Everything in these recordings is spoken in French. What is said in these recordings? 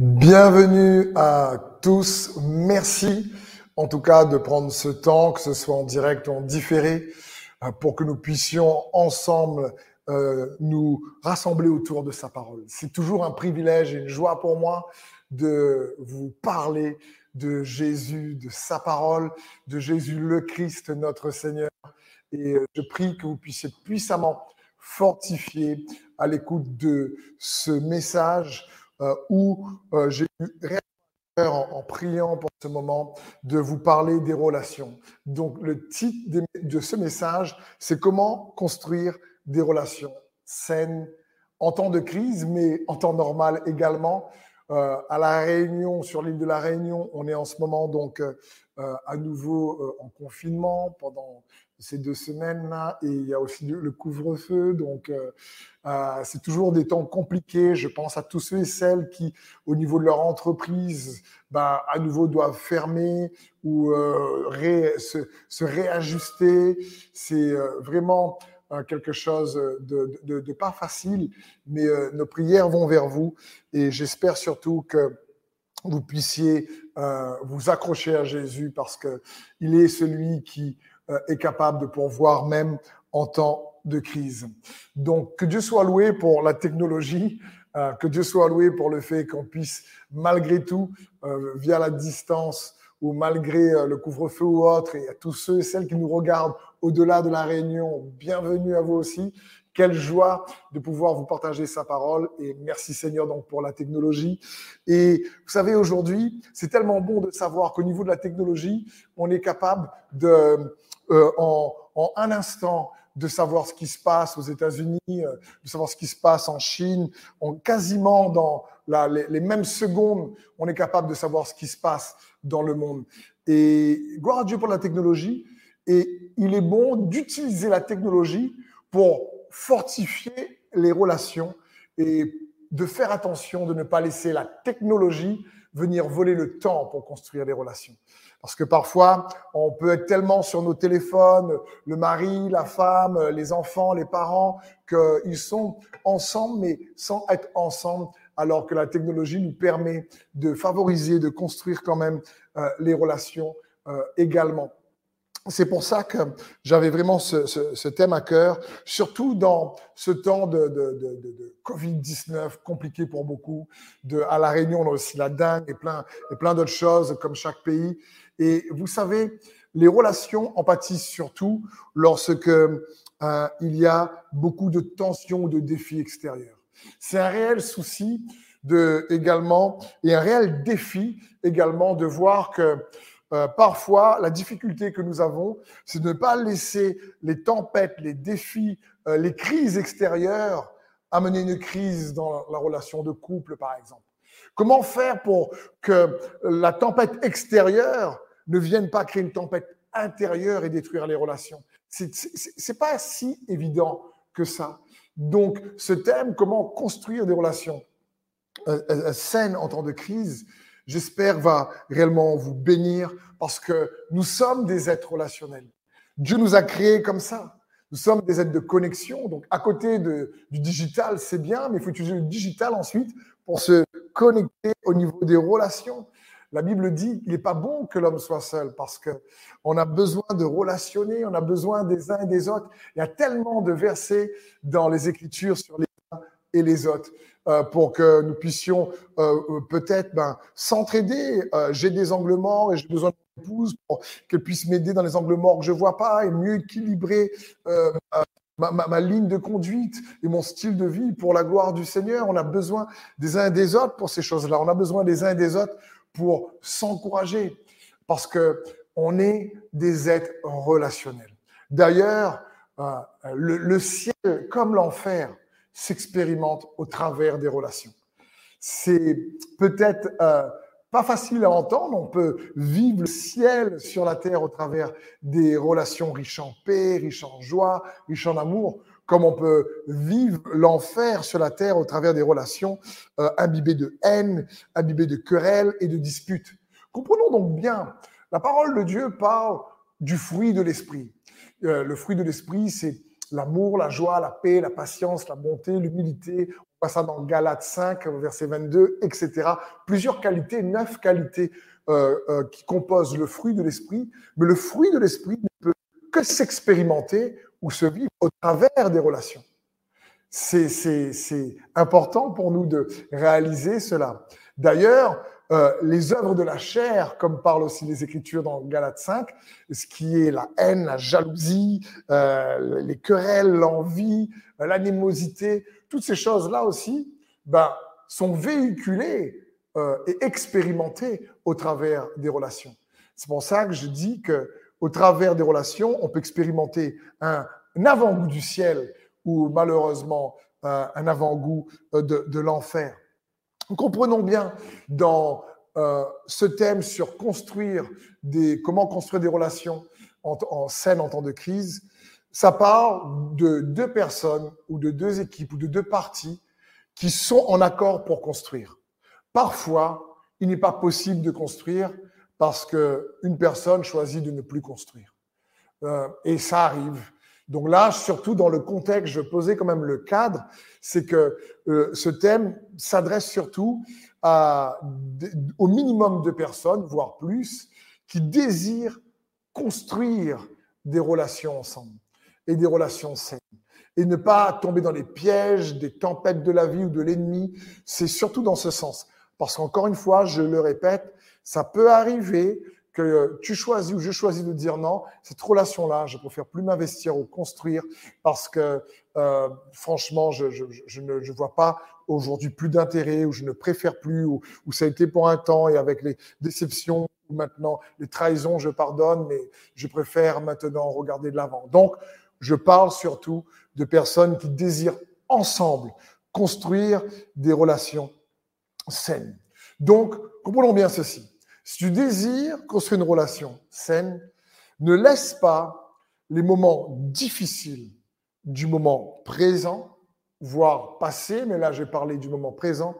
Bienvenue à tous. Merci en tout cas de prendre ce temps, que ce soit en direct ou en différé, euh, pour que nous puissions ensemble euh, nous rassembler autour de sa parole. C'est toujours un privilège et une joie pour moi de vous parler de Jésus, de sa parole, de Jésus le Christ, notre Seigneur. Et euh, je prie que vous puissiez puissamment fortifier à l'écoute de ce message où euh, j'ai eu en, en priant pour ce moment de vous parler des relations. Donc le titre de, ce message, c'est comment construire des relations saines en temps de crise, mais en temps normal également. Euh, à la Réunion, sur l'île de la Réunion, on est en ce moment donc euh, à nouveau euh, en confinement pendant ces deux semaines-là, et il y a aussi le, couvre-feu, donc euh, euh, c'est toujours des temps compliqués. Je pense à tous ceux et celles qui, au niveau de leur entreprise, bah, à nouveau doivent fermer ou euh, se, réajuster. C'est vraiment quelque chose de, de, pas facile, mais nos prières vont vers vous et j'espère surtout que vous puissiez vous accrocher à Jésus parce que il est celui qui est capable de pourvoir même en temps de crise. Donc que Dieu soit loué pour la technologie, euh, que Dieu soit loué pour le fait qu'on puisse malgré tout, euh, via la distance, ou malgré le couvre-feu ou autre, et à tous ceux et celles qui nous regardent au-delà de la réunion, bienvenue à vous aussi. Quelle joie de pouvoir vous partager sa parole et merci Seigneur donc pour la technologie. Et vous savez, aujourd'hui, c'est tellement bon de savoir qu'au niveau de la technologie, on est capable de, euh, en, en un instant, de savoir ce qui se passe aux États-Unis, euh, de savoir ce qui se passe en Chine. On, quasiment dans les, les, mêmes secondes, on est capable de savoir ce qui se passe dans le monde. Et gloire à Dieu pour la technologie. Et il est bon d'utiliser la technologie pour fortifier les relations et de faire attention de ne pas laisser la technologie venir voler le temps pour construire des relations. Parce que parfois, on peut être tellement sur nos téléphones, le mari, la femme, les enfants, les parents, qu'ils sont ensemble, mais sans être ensemble, alors que la technologie nous permet de favoriser, de construire quand même euh, les relations euh, également. C'est pour ça que j'avais vraiment ce, ce, ce, thème à cœur, surtout dans ce temps de, de, de, de Covid-19 compliqué pour beaucoup. De, à La Réunion, on a aussi la dingue et plein, et plein d'autres choses comme chaque pays. Et vous savez, les relations en pâtissent surtout lorsque euh, il y a beaucoup de tensions ou de défis extérieurs. C'est un réel souci de, également et un réel défi également de voir que euh, parfois, la difficulté que nous avons, c'est de ne pas laisser les tempêtes, les défis, euh, les crises extérieures amener une crise dans la relation de couple, par exemple. Comment faire pour que la tempête extérieure ne vienne pas créer une tempête intérieure et détruire les relations? C'est pas si évident que ça. Donc, ce thème, comment construire des relations euh, saines en temps de crise, j'espère, va réellement vous bénir parce que nous sommes des êtres relationnels. Dieu nous a créés comme ça. Nous sommes des êtres de connexion. Donc, à côté du digital, c'est bien, mais il faut utiliser le digital ensuite pour se connecter au niveau des relations. La Bible dit qu'il n'est pas bon que l'homme soit seul parce que on a besoin de relationner, on a besoin des uns et des autres. Il y a tellement de versets dans les Écritures sur les uns et les autres. Euh, pour que nous puissions euh, euh, peut-être ben, s'entraider. j'ai des angles morts et j'ai besoin d'une épouse pour qu'elle puisse m'aider dans les angles morts que je vois pas et mieux équilibrer ma, ma, ma, ligne de conduite et mon style de vie pour la gloire du Seigneur. On a besoin des uns et des autres pour ces choses-là. On a besoin des uns et des autres pour s'encourager parce que on est des êtres relationnels. D'ailleurs, le, le ciel comme l'enfer s'expérimente au travers des relations. C'est peut-être euh, pas facile à entendre, on peut vivre le ciel sur la terre au travers des relations riches en paix, riches en joie, riches en amour, comme on peut vivre l'enfer sur la terre au travers des relations euh, imbibées de haine, imbibées de querelles et de disputes. Comprenons donc bien, la parole de Dieu parle du fruit de l'esprit. Euh, le fruit de l'esprit, c'est l'amour, la joie, la paix, la patience, la bonté, l'humilité. voit ça dans Galates 5, verset 22, etc. Plusieurs qualités, neuf qualités euh, euh, qui composent le fruit de l'esprit. Mais le fruit de l'esprit ne peut que s'expérimenter ou se vivre au travers des relations. C'est important pour nous de réaliser cela. D'ailleurs, euh, les œuvres de la chair, comme parlent aussi les Écritures dans Galates 5, ce qui est la haine, la jalousie, euh, les querelles, l'envie, euh, l'animosité, toutes ces choses-là aussi, ben, sont véhiculées et expérimentées au travers des relations. C'est pour ça que je dis que au travers des relations, on peut expérimenter un, avant-goût du ciel ou malheureusement un avant-goût de, de l'enfer. Comprenons bien dans euh, ce thème sur construire des, comment construire des relations en, en scène en temps de crise, ça part de deux personnes ou de deux équipes ou de deux parties qui sont en accord pour construire. Parfois, il n'est pas possible de construire parce que une personne choisit de ne plus construire. Euh, et ça arrive. Donc là, surtout dans le contexte, je posais quand même le cadre, c'est que euh, ce thème s'adresse surtout au minimum de personnes, voire plus, qui désirent construire des relations ensemble et des relations saines. Et ne pas tomber dans les pièges des tempêtes de la vie ou de l'ennemi, c'est surtout dans ce sens. Parce qu'encore une fois, je le répète, ça peut arriver que tu choisis ou je choisis de dire non, cette relation-là, je préfère plus m'investir ou construire parce que euh, franchement, je, je, je, ne je vois pas aujourd'hui plus d'intérêt ou je ne préfère plus ou, ou, ça a été pour un temps et avec les déceptions ou maintenant les trahisons, je pardonne, mais je préfère maintenant regarder de l'avant. Donc, je parle surtout de personnes qui désirent ensemble construire des relations saines. Donc, comprenons bien ceci. Si tu désires construire une relation saine, ne laisse pas les moments difficiles du moment présent, voire passé, mais là j'ai parlé du moment présent,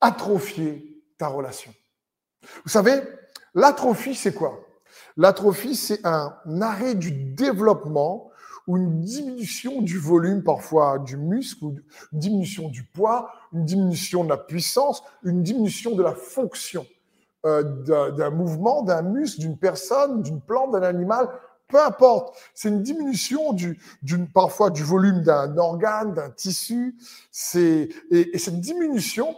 atrophier ta relation. Vous savez, l'atrophie, c'est quoi? L'atrophie, c'est un arrêt du développement ou une diminution du volume parfois du muscle, une diminution du poids, une diminution de la puissance, une diminution de la fonction. Euh, d'un mouvement, d'un muscle, d'une personne, d'une plante, d'un animal, peu importe. C'est une diminution du, parfois du volume d'un organe, d'un tissu. C'est et, cette diminution,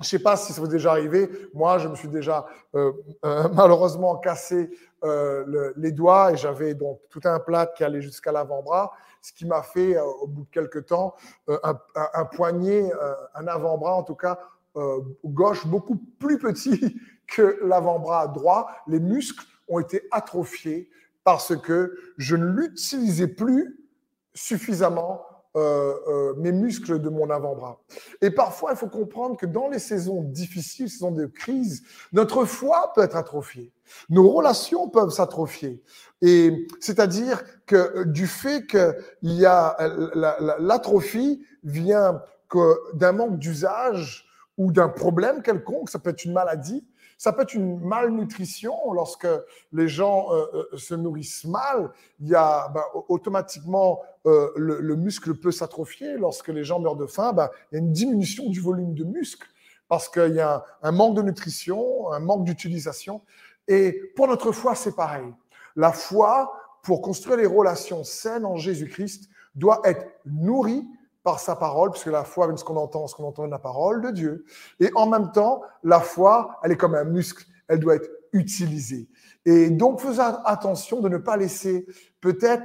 je sais pas si ça vous est déjà arrivé. Moi, je me suis déjà euh, euh, malheureusement cassé les doigts et j'avais donc tout un plat qui allait jusqu'à l'avant-bras, ce qui m'a fait au bout de quelques temps un, poignet, un avant-bras en tout cas gauche beaucoup plus petit que l'avant-bras droit, les muscles ont été atrophiés parce que je ne l'utilisais plus suffisamment euh, euh, mes muscles de mon avant-bras. Et parfois, il faut comprendre que dans les saisons difficiles, saisons de crise, notre foi peut être atrophiée. Nos relations peuvent s'atrophier. Et c'est-à-dire que du fait qu'il y a l'atrophie vient d'un manque d'usage ou d'un problème quelconque, ça peut être une maladie, ça peut être une malnutrition lorsque les gens euh, euh, se nourrissent mal. Il y a ben, automatiquement euh, le, le, muscle peut s'atrophier. Lorsque les gens meurent de faim, ben, il y a une diminution du volume de muscle parce qu'il y a un manque de nutrition, un manque d'utilisation. Et pour notre foi, c'est pareil. La foi, pour construire les relations saines en Jésus-Christ, doit être nourrie par sa parole, puisque la foi vient ce qu'on entend, ce qu'on entend de la parole de Dieu. Et en même temps, la foi, elle est comme un muscle, elle doit être utilisée. Et donc, faisons attention de ne pas laisser peut-être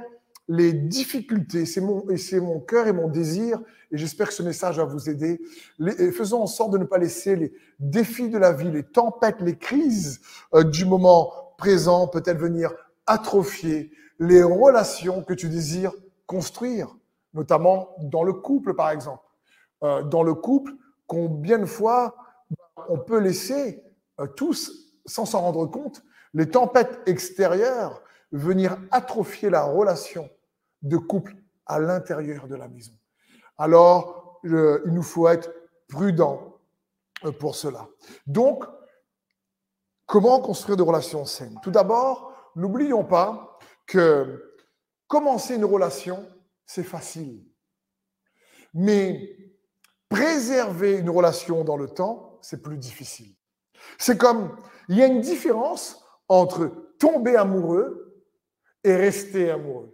les difficultés, c'est mon, c'est mon cœur et mon désir, et j'espère que ce message va vous aider. Faisons en sorte de ne pas laisser les défis de la vie, les tempêtes, les crises euh, du moment présent peut-être venir atrophier les relations que tu désires construire notamment dans le couple, par exemple. Euh, dans le couple, combien de fois on peut laisser euh, tous, sans s'en rendre compte, les tempêtes extérieures venir atrophier la relation de couple à l'intérieur de la maison. Alors, il nous faut être prudent euh, pour cela. Donc, comment construire des relations saines? Tout d'abord, n'oublions pas que commencer une relation, c'est facile. Mais préserver une relation dans le temps, c'est plus difficile. C'est comme, il y a une différence entre tomber amoureux et rester amoureux.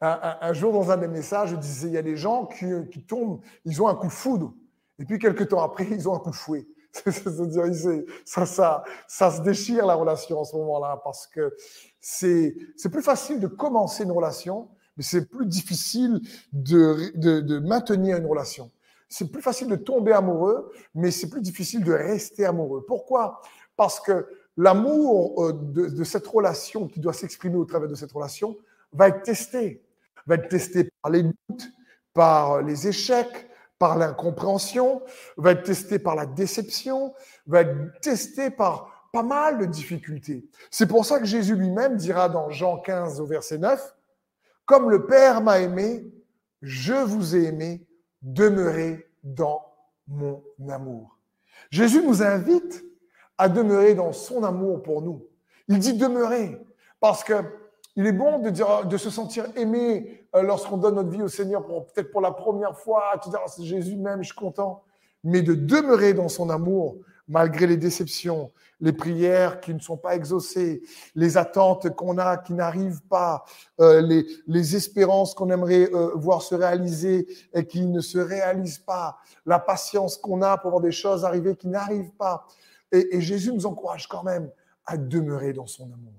Un, jour, dans un des messages, je disais, il y a des gens qui, tombent, ils ont un coup de foudre, et puis quelques temps après, ils ont un coup de fouet. ça, ça, ça se déchire la relation en ce moment-là, parce que c'est plus facile de commencer une relation, mais c'est plus difficile de, de, de maintenir une relation. C'est plus facile de tomber amoureux, mais c'est plus difficile de rester amoureux. Pourquoi? Parce que l'amour euh, de, de, cette relation qui doit s'exprimer au travers de cette relation va être testé. Va être testé par les doutes, par les échecs, par l'incompréhension, va être testé par la déception, va être testé par pas mal de difficultés. C'est pour ça que Jésus lui-même dira dans Jean 15 au verset 9, Comme le Père m'a aimé, je vous ai aimé, demeurez dans mon amour. Jésus nous invite à demeurer dans son amour pour nous. Il dit demeurer parce que il est bon de se sentir aimé euh, lorsqu'on donne notre vie au Seigneur peut-être pour la première fois, ah, c'est Jésus même, je suis content, mais de demeurer dans son amour malgré les déceptions, les prières qui ne sont pas exaucées, les attentes qu'on a qui n'arrivent pas, euh, les, espérances qu'on aimerait euh, voir se réaliser et qui ne se réalisent pas, la patience qu'on a pour voir des choses arriver qui n'arrivent pas. Et, et Jésus nous encourage quand même à demeurer dans son amour.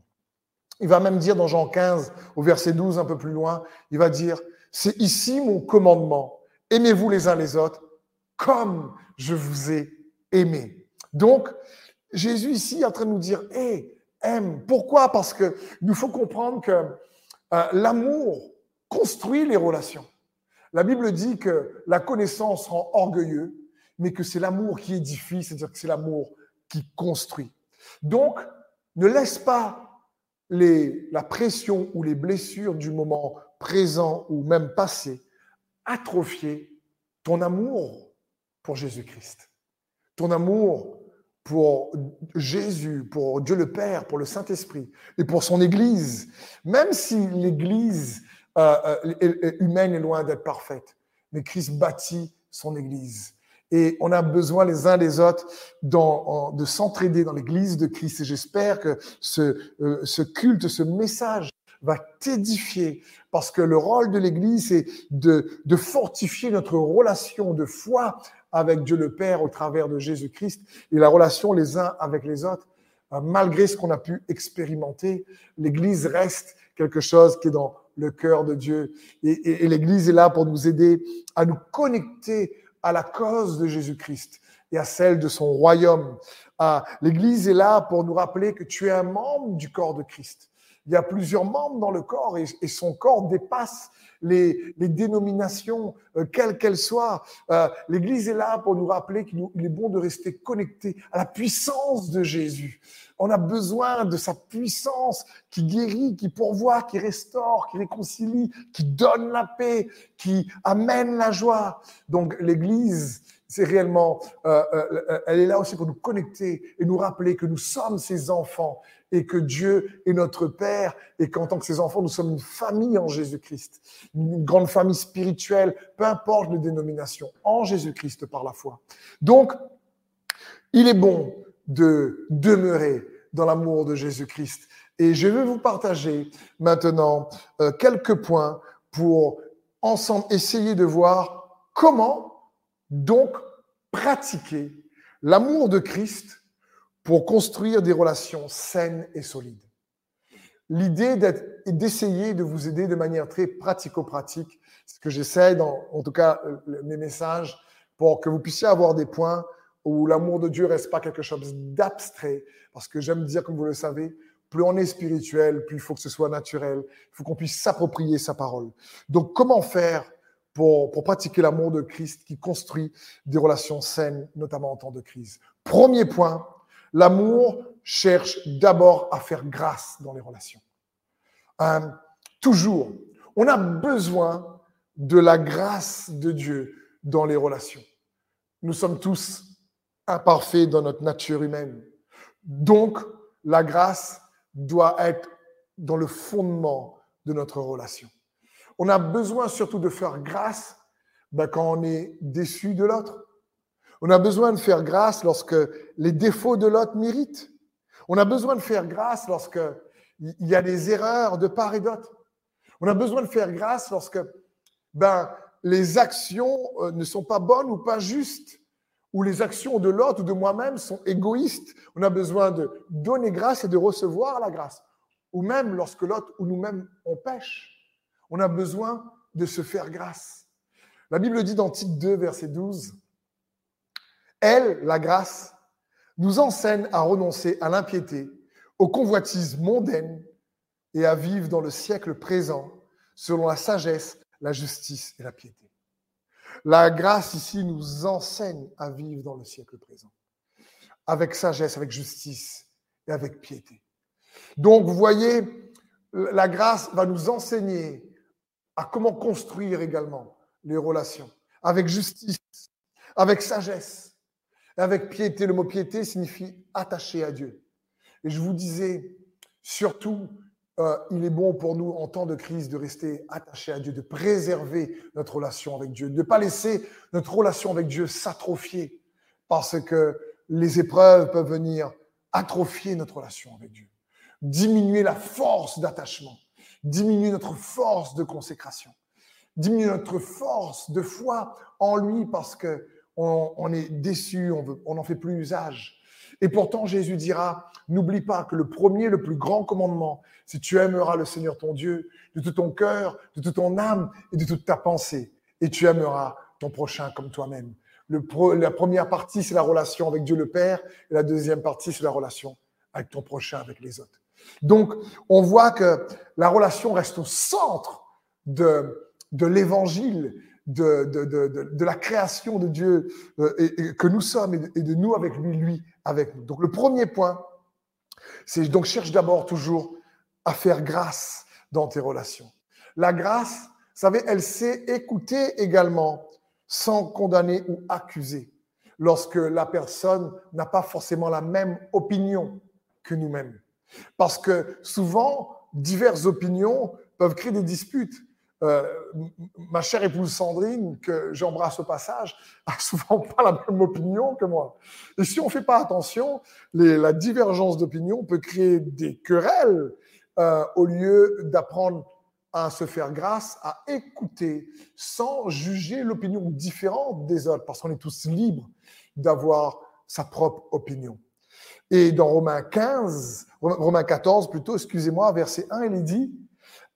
Il va même dire dans Jean 15, au verset 12, un peu plus loin, il va dire, c'est ici mon commandement, aimez-vous les uns les autres comme je vous ai aimé. Donc, Jésus ici est en train de nous dire, hé, aime. Pourquoi? Parce que nous faut comprendre que euh, l'amour construit les relations. La Bible dit que la connaissance rend orgueilleux, mais que c'est l'amour qui édifie, c'est-à-dire que c'est l'amour qui construit. Donc, ne laisse pas les, la pression ou les blessures du moment présent ou même passé atrophier ton amour pour Jésus-Christ, ton amour pour Jésus, pour Dieu le Père, pour le Saint-Esprit et pour son Église, même si l'Église euh, euh humaine est loin d'être parfaite, mais Christ bâtit son Église. Et on a besoin les uns des autres de s'entraider dans l'Église de Christ. Et j'espère que ce, euh, ce culte, ce message va t'édifier parce que le rôle de l'Église, c'est de fortifier notre relation de foi avec Dieu le Père au travers de Jésus-Christ et la relation les uns avec les autres. Euh, malgré ce qu'on a pu expérimenter, l'Église reste quelque chose qui est dans le cœur de Dieu. Et, l'Église est là pour nous aider à nous connecter à la cause de Jésus-Christ et à celle de son royaume. Ah, L'Église est là pour nous rappeler que tu es un membre du corps de Christ. Il y a plusieurs membres dans le corps et, son corps dépasse les, dénominations, euh, quelles qu'elles soient. Euh, L'Église est là pour nous rappeler qu'il est bon de rester connecté à la puissance de Jésus. On a besoin de sa puissance qui guérit, qui pourvoit, qui restaure, qui réconcilie, qui donne la paix, qui amène la joie. Donc l'Église, c'est réellement, euh, euh, elle est là aussi pour nous connecter et nous rappeler que nous sommes ses enfants et que Dieu est notre Père et qu'en tant que ses enfants, nous sommes une famille en Jésus-Christ, une grande famille spirituelle, peu importe les dénominations, en Jésus-Christ par la foi. Donc, il est bon de demeurer dans l'amour de Jésus-Christ. Et je vais vous partager maintenant euh, quelques points pour ensemble essayer de voir comment donc pratiquer l'amour de Christ pour construire des relations saines et solides. L'idée d'essayer de vous aider de manière très pratico-pratique, ce que j'essaie dans, en tout cas, mes messages, pour que vous puissiez avoir des points où l'amour de Dieu reste pas quelque chose d'abstrait, parce que j'aime dire, comme vous le savez, plus on est spirituel, plus il faut que ce soit naturel, il faut qu'on puisse s'approprier sa parole. Donc, comment faire pour, pour pratiquer l'amour de Christ qui construit des relations saines, notamment en temps de crise Premier point, l'amour cherche d'abord à faire grâce dans les relations. Euh, toujours, on a besoin de la grâce de Dieu dans les relations. Nous sommes tous imparfait dans notre nature humaine. Donc, la grâce doit être dans le fondement de notre relation. On a besoin surtout de faire grâce ben, quand on est déçu de l'autre. On a besoin de faire grâce lorsque les défauts de l'autre méritent. On a besoin de faire grâce lorsque il y a des erreurs de part et d'autre. On a besoin de faire grâce lorsque ben, les actions euh, ne sont pas bonnes ou pas justes, ou les actions de l'autre ou de moi-même sont égoïstes. On a besoin de donner grâce et de recevoir la grâce. Ou même lorsque l'autre ou nous-mêmes on pêche, on a besoin de se faire grâce. La Bible dit dans Tite 2, verset 12, Elle, la grâce, nous enseigne à renoncer à l'impiété, aux convoitises mondaines et à vivre dans le siècle présent selon la sagesse, la justice et la piété. La grâce ici nous enseigne à vivre dans le siècle présent, avec sagesse, avec justice et avec piété. Donc, vous voyez, la grâce va nous enseigner à comment construire également les relations, avec justice, avec sagesse, avec piété. Le mot piété signifie attaché à Dieu. Et je vous disais, surtout, euh, il est bon pour nous, en temps de crise, de rester attachés à Dieu, de préserver notre relation avec Dieu, de ne pas laisser notre relation avec Dieu s'atrophier, parce que les épreuves peuvent venir atrophier notre relation avec Dieu, diminuer la force d'attachement, diminuer notre force de consécration, diminuer notre force de foi en lui, parce que on, est déçu, on n'en fait plus usage. Et pourtant, Jésus dira, n'oublie pas que le premier, le plus grand commandement, c'est tu aimeras le Seigneur ton Dieu de tout ton cœur, de toute ton âme et de toute ta pensée. Et tu aimeras ton prochain comme toi-même. la première partie, c'est la relation avec Dieu le Père. Et la deuxième partie, c'est la relation avec ton prochain, avec les autres. Donc, on voit que la relation reste au centre de, l'évangile, de, la création de Dieu euh, et, que nous sommes et de, nous avec lui, lui avec nous. Donc le premier point, c'est donc cherche d'abord toujours à faire grâce dans tes relations. La grâce, vous savez, elle sait écouter également sans condamner ou accuser lorsque la personne n'a pas forcément la même opinion que nous-mêmes. Parce que souvent, diverses opinions peuvent créer des disputes. Euh, ma chère épouse Sandrine, que j'embrasse au passage, a souvent pas la même opinion que moi. Et si on fait pas attention, la divergence d'opinion peut créer des querelles euh, au lieu d'apprendre à se faire grâce, à écouter sans juger l'opinion différente des autres, parce qu'on est tous libres d'avoir sa propre opinion. Et dans Romains 15, Romains 14 plutôt, excusez-moi, verset 1, il est dit,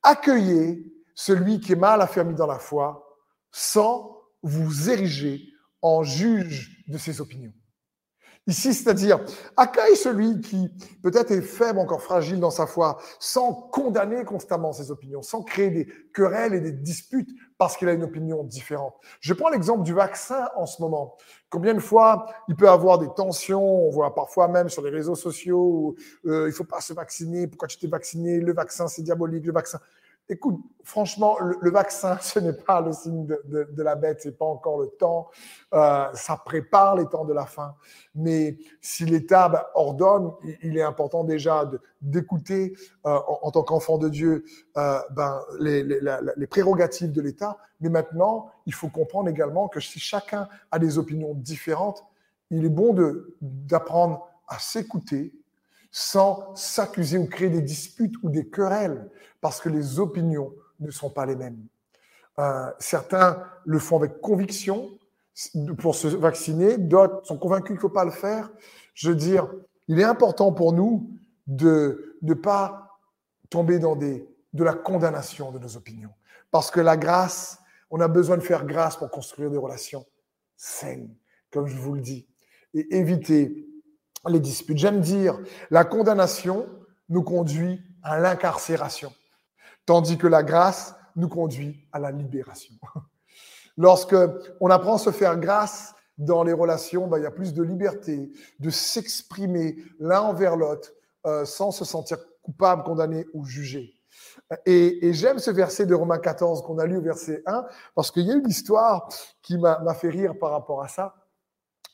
accueillez celui qui est mal affermi dans la foi, sans vous ériger en juge de ses opinions. Ici, c'est-à-dire, accueille celui qui peut-être est faible, encore fragile dans sa foi, sans condamner constamment ses opinions, sans créer des querelles et des disputes parce qu'il a une opinion différente. Je prends l'exemple du vaccin en ce moment. Combien de fois il peut avoir des tensions, on voit parfois même sur les réseaux sociaux, où, euh, il faut pas se vacciner, pourquoi tu t'es vacciné, le vaccin c'est diabolique, le vaccin. Écoute, franchement, le, vaccin, ce n'est pas le signe de, la bête, c'est pas encore le temps. Euh, ça prépare les temps de la fin. Mais si l'État ben, ordonne, il est important déjà d'écouter euh, en, tant qu'enfant de Dieu euh, ben, les, prérogatives de l'État. Mais maintenant, il faut comprendre également que si chacun a des opinions différentes, il est bon d'apprendre à s'écouter sans s'accuser ou créer des disputes ou des querelles, parce que les opinions ne sont pas les mêmes. Euh, certains le font avec conviction pour se vacciner, d'autres sont convaincus qu'il ne faut pas le faire. Je veux dire, il est important pour nous de ne pas tomber dans de la condamnation de nos opinions. Parce que la grâce, on a besoin de faire grâce pour construire des relations saines, comme je vous le dis, et éviter les disputes. J'aime dire, la condamnation nous conduit à l'incarcération, tandis que la grâce nous conduit à la libération. Lorsque on apprend à se faire grâce dans les relations, ben, il y a plus de liberté, de s'exprimer l'un envers l'autre euh, sans se sentir coupable, condamné ou jugé. Et, et j'aime ce verset de Romains 14 qu'on a lu au verset 1, parce qu'il y a une histoire qui m'a fait rire par rapport à ça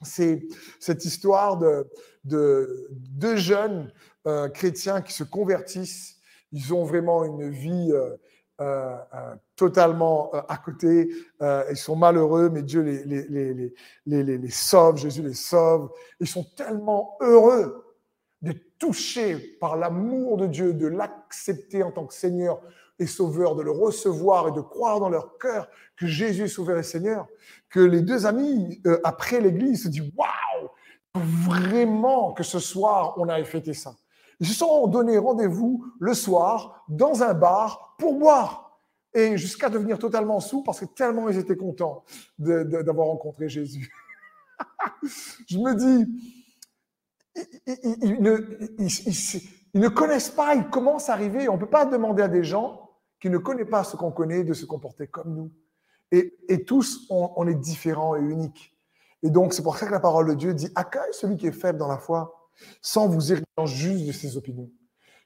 c'est cette histoire de, deux jeunes euh, chrétiens qui se convertissent. Ils ont vraiment une vie euh, euh, totalement à côté. Ils sont malheureux, mais Dieu les, les sauve, Jésus les sauve. Ils sont tellement heureux d'être touchés par l'amour de Dieu, de l'accepter en tant que Seigneur et Sauveur, de le recevoir et de croire dans leur cœur que Jésus est Sauveur et Seigneur, que les deux amis, euh, après l'église, se disent Waouh, vraiment que ce soir, on a fêté ça. Ils se sont donné rendez-vous le soir dans un bar pour boire et jusqu'à devenir totalement sous parce que tellement ils étaient contents d'avoir rencontré Jésus. Je me dis, ils, ne, connaissent pas, ils commencent à arriver. On ne peut pas demander à des gens qui ne connaissent pas ce qu'on connaît de se comporter comme nous. Et, tous, on, est différents et uniques. Et donc, c'est pour ça que la parole de Dieu dit, accueille celui qui est faible dans la foi, sans vous irriter juste de ses opinions.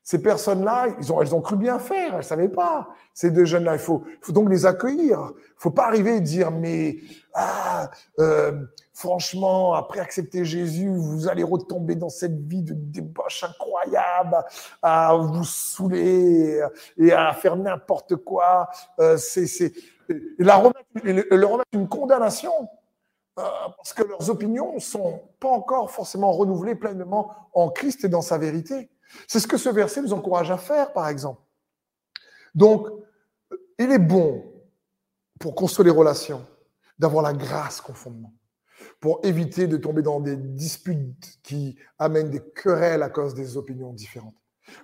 Ces personnes-là, ont, elles ont cru bien faire, elles ne savaient pas. Ces deux jeunes-là, il faut, faut donc les accueillir. Il ne faut pas arriver et dire, mais ah, euh, franchement, après accepter Jésus, vous allez retomber dans cette vie de débauche incroyable, à vous saouler et à faire n'importe quoi. Euh, c'est, c'est, leur remettre une condamnation euh, parce que leurs opinions sont pas encore forcément renouvelées pleinement en Christ et dans sa vérité. C'est ce que ce verset nous encourage à faire, par exemple. Donc, il est bon, pour construire les relations, d'avoir la grâce fondement, pour éviter de tomber dans des disputes qui amènent des querelles à cause des opinions différentes.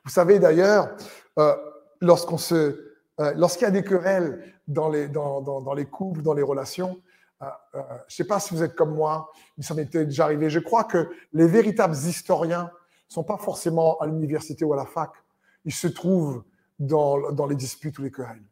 Vous savez d'ailleurs, euh, lorsqu'on se, euh, lorsqu'il y a des querelles dans les, dans, dans, les couples, dans les relations, euh, je ne sais pas si vous êtes comme moi, mais ça m'est déjà arrivé. Je crois que les véritables historiens sont pas forcément à l'université ou à la fac. Ils se trouvent dans, dans les disputes ou les querelles.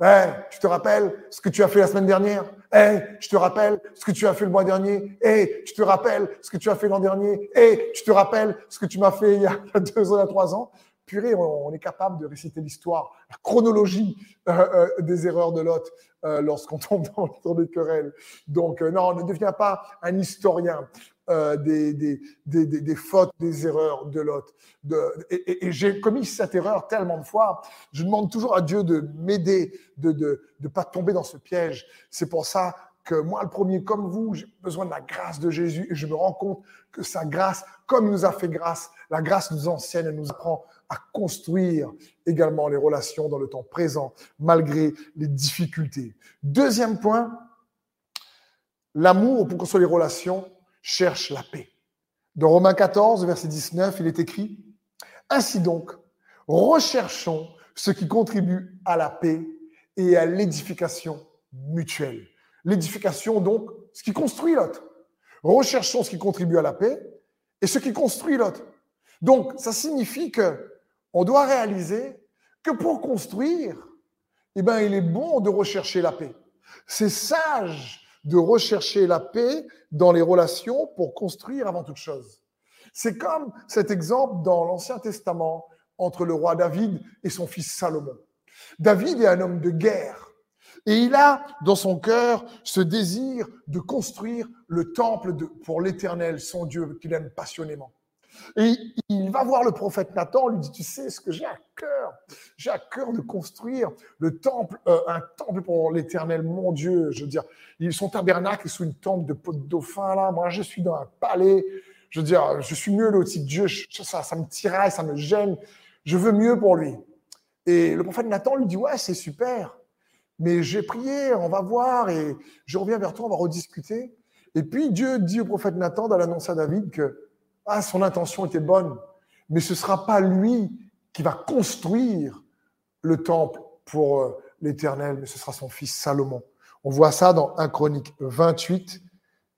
Hey, tu te rappelles ce que tu as fait la semaine dernière Hey, je te rappelle ce que tu as fait le mois dernier Hey, tu te rappelles ce que tu as fait l'an dernier Hey, tu te rappelles ce que tu m'as fait il y, a, deux ans, il trois ans Purée, on, est capable de réciter l'histoire, la chronologie euh, euh, des erreurs de Lot euh, lorsqu'on tombe dans, dans, des querelles. Donc, non, ne deviens pas un historien. Euh, des, des, des, des, fautes, des erreurs de l'autre. De, et, j'ai commis cette erreur tellement de fois. Je demande toujours à Dieu de m'aider, de ne de, de pas tomber dans ce piège. C'est pour ça que moi, le premier, comme vous, j'ai besoin de la grâce de Jésus et je me rends compte que sa grâce, comme il nous a fait grâce, la grâce nous enseigne et nous apprend à construire également les relations dans le temps présent, malgré les difficultés. Deuxième point, l'amour pour construire les relations cherche la paix. Dans Romains 14, verset 19, il est écrit, Ainsi donc, recherchons ce qui contribue à la paix et à l'édification mutuelle. L'édification, donc, ce qui construit l'autre. Recherchons ce qui contribue à la paix et ce qui construit l'autre. Donc, ça signifie que on doit réaliser que pour construire, eh ben, il est bon de rechercher la paix. C'est sage de rechercher la paix dans les relations pour construire avant toute chose. C'est comme cet exemple dans l'Ancien Testament entre le roi David et son fils Salomon. David est un homme de guerre et il a dans son cœur ce désir de construire le temple pour l'Éternel, son Dieu, qu'il aime passionnément. Et il va voir le prophète Nathan, lui dit, tu sais ce que j'ai à cœur? J'ai à cœur de construire le temple, euh, un temple pour l'éternel, mon Dieu. Je veux dire, son tabernacle est sous une tente de peau de dauphin, là. Moi, je suis dans un palais. Je veux dire, je suis mieux le de Dieu. ça, ça me tiraille, ça me gêne. Je veux mieux pour lui. Et le prophète Nathan lui dit, ouais, c'est super. Mais j'ai prié, on va voir et je reviens vers toi, on va rediscuter. Et puis Dieu dit au prophète Nathan d'aller annoncer à David que ah, son intention était bonne, mais ce ne sera pas lui qui va construire le temple pour euh, l'Éternel, mais ce sera son fils Salomon. On voit ça dans 1 Chronique 28,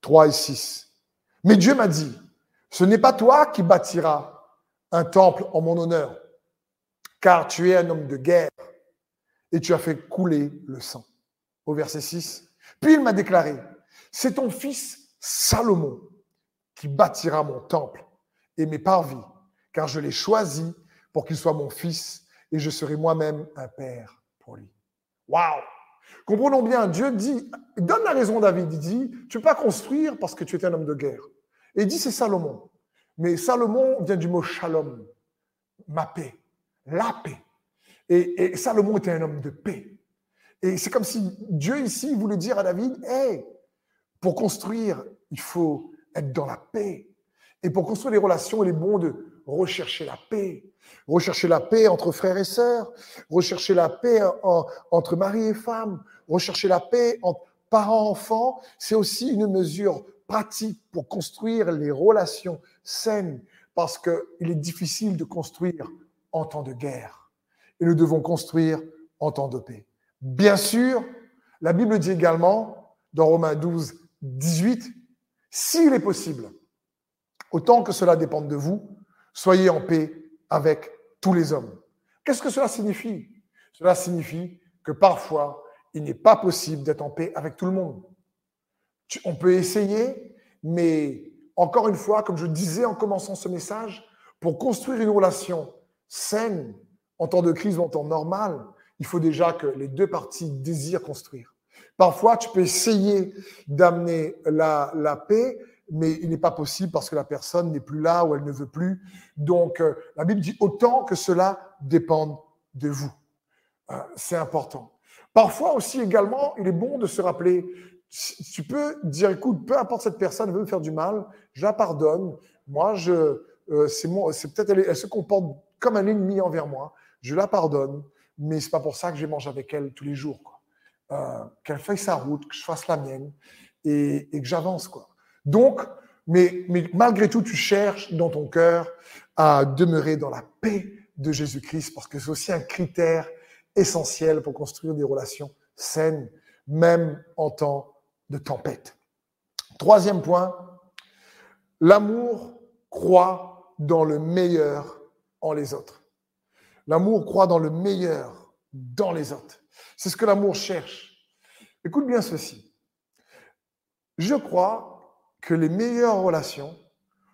3 et 6. Mais Dieu m'a dit, ce n'est pas toi qui bâtiras un temple en mon honneur, car tu es un homme de guerre et tu as fait couler le sang. Au verset 6. Puis il m'a déclaré, c'est ton fils Salomon qui bâtira mon temple et mes parvis, car je l'ai choisi pour qu'il soit mon fils et je serai moi-même un père pour lui. Waouh Comprenons bien, Dieu dit, donne la raison David, il dit, tu ne peux pas construire parce que tu es un homme de guerre. Et il dit, c'est Salomon. Mais Salomon vient du mot shalom, ma paix, la paix. Et, Salomon était un homme de paix. Et c'est comme si Dieu ici voulait dire à David, hé, pour construire, il faut être dans la paix. Et pour construire les relations, il est bon de rechercher la paix. Rechercher la paix entre frères et sœurs, rechercher la paix entre mari et femme, rechercher la paix entre parents-enfants. C'est aussi une mesure pratique pour construire les relations saines, parce qu'il est difficile de construire en temps de guerre. Et nous devons construire en temps de paix. Bien sûr, la Bible dit également, dans Romains 12, 18, s'il est possible, autant que cela dépende de vous, soyez en paix avec tous les hommes. Qu'est-ce que cela signifie? Cela signifie que parfois, il n'est pas possible d'être en paix avec tout le monde. On peut essayer, mais encore une fois, comme je disais en commençant ce message, pour construire une relation saine en temps de crise ou en temps normal, il faut déjà que les deux parties désirent construire. Parfois, tu peux essayer d'amener la, paix, mais il n'est pas possible parce que la personne n'est plus là ou elle ne veut plus. Donc, euh, la Bible dit autant que cela dépende de vous. Euh, c'est important. Parfois aussi également, il est bon de se rappeler, tu peux dire, écoute, peu importe cette personne veut me faire du mal, je la pardonne. Moi, je, euh, c'est c'est peut-être elle, elle, se comporte comme un ennemi envers moi. Je la pardonne, mais c'est pas pour ça que je mange avec elle tous les jours. Euh, qu'elle fasse sa route, que je fasse la mienne et, que j'avance. quoi. Donc, mais, mais malgré tout, tu cherches dans ton cœur à demeurer dans la paix de Jésus-Christ parce que c'est aussi un critère essentiel pour construire des relations saines, même en temps de tempête. Troisième point, l'amour croit dans le meilleur en les autres. L'amour croit dans le meilleur dans les autres. C'est ce que l'amour cherche. Écoute bien ceci. Je crois que les meilleures relations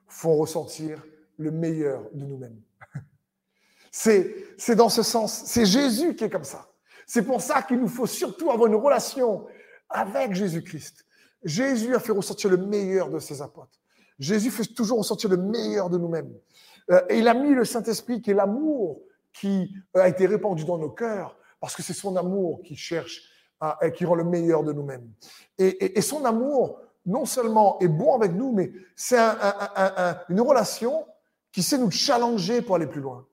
font ressentir le meilleur de nous-mêmes. C'est dans ce sens. C'est Jésus qui est comme ça. C'est pour ça qu'il nous faut surtout avoir une relation avec Jésus-Christ. Jésus a fait ressortir le meilleur de ses apôtres. Jésus fait toujours ressortir le meilleur de nous-mêmes. Euh, et il a mis le Saint-Esprit, qui est l'amour qui euh, a été répandu dans nos cœurs, parce que c'est son amour qui cherche à, qui rend le meilleur de nous-mêmes. Et, son amour, non seulement est bon avec nous, mais c'est un, un, une relation qui sait nous challenger pour aller plus loin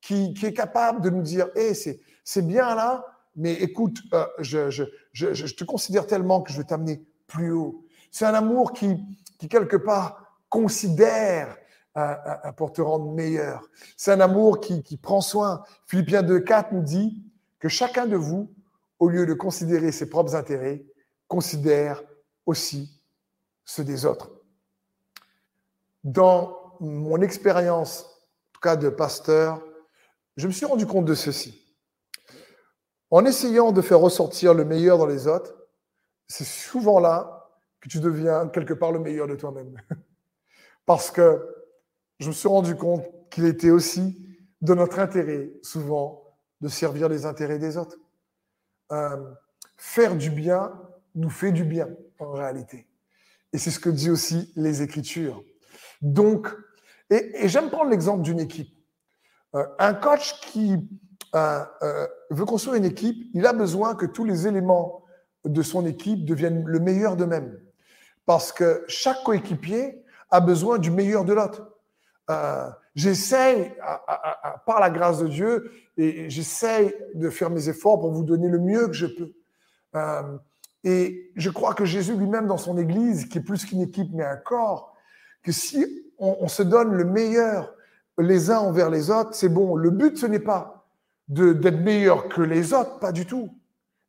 qui, est capable de nous dire, hé, c'est bien là, mais écoute, euh, je, te considère tellement que je vais t'amener plus haut. C'est un amour qui, qui, quelque part, considère euh, euh, pour te rendre meilleur. C'est un amour qui, qui prend soin. Philippiens 2.4 nous dit que chacun de vous, au lieu de considérer ses propres intérêts, considère aussi ceux des autres. Dans mon expérience, en tout cas de pasteur, je me suis rendu compte de ceci. En essayant de faire ressortir le meilleur dans les autres, c'est souvent là que tu deviens quelque part le meilleur de toi-même. Parce que je me suis rendu compte qu'il était aussi de notre intérêt, souvent, de servir les intérêts des autres. Euh, faire du bien nous fait du bien, en réalité. Et c'est ce que dit aussi les Écritures. Donc, et, j'aime prendre l'exemple d'une équipe. Euh, un coach qui euh, veut construire une équipe, il a besoin que tous les éléments de son équipe deviennent le meilleur d'eux-mêmes. Parce que chaque coéquipier a besoin du meilleur de l'autre. Euh, j'essaye, par la grâce de Dieu, et j'essaye de faire mes efforts pour vous donner le mieux que je peux. Euh, et je crois que Jésus lui-même, dans son Église, qui est plus qu'une équipe, mais un corps, que si on, se donne le meilleur les uns envers les autres, c'est bon. Le but, ce n'est pas d'être meilleur que les autres, pas du tout.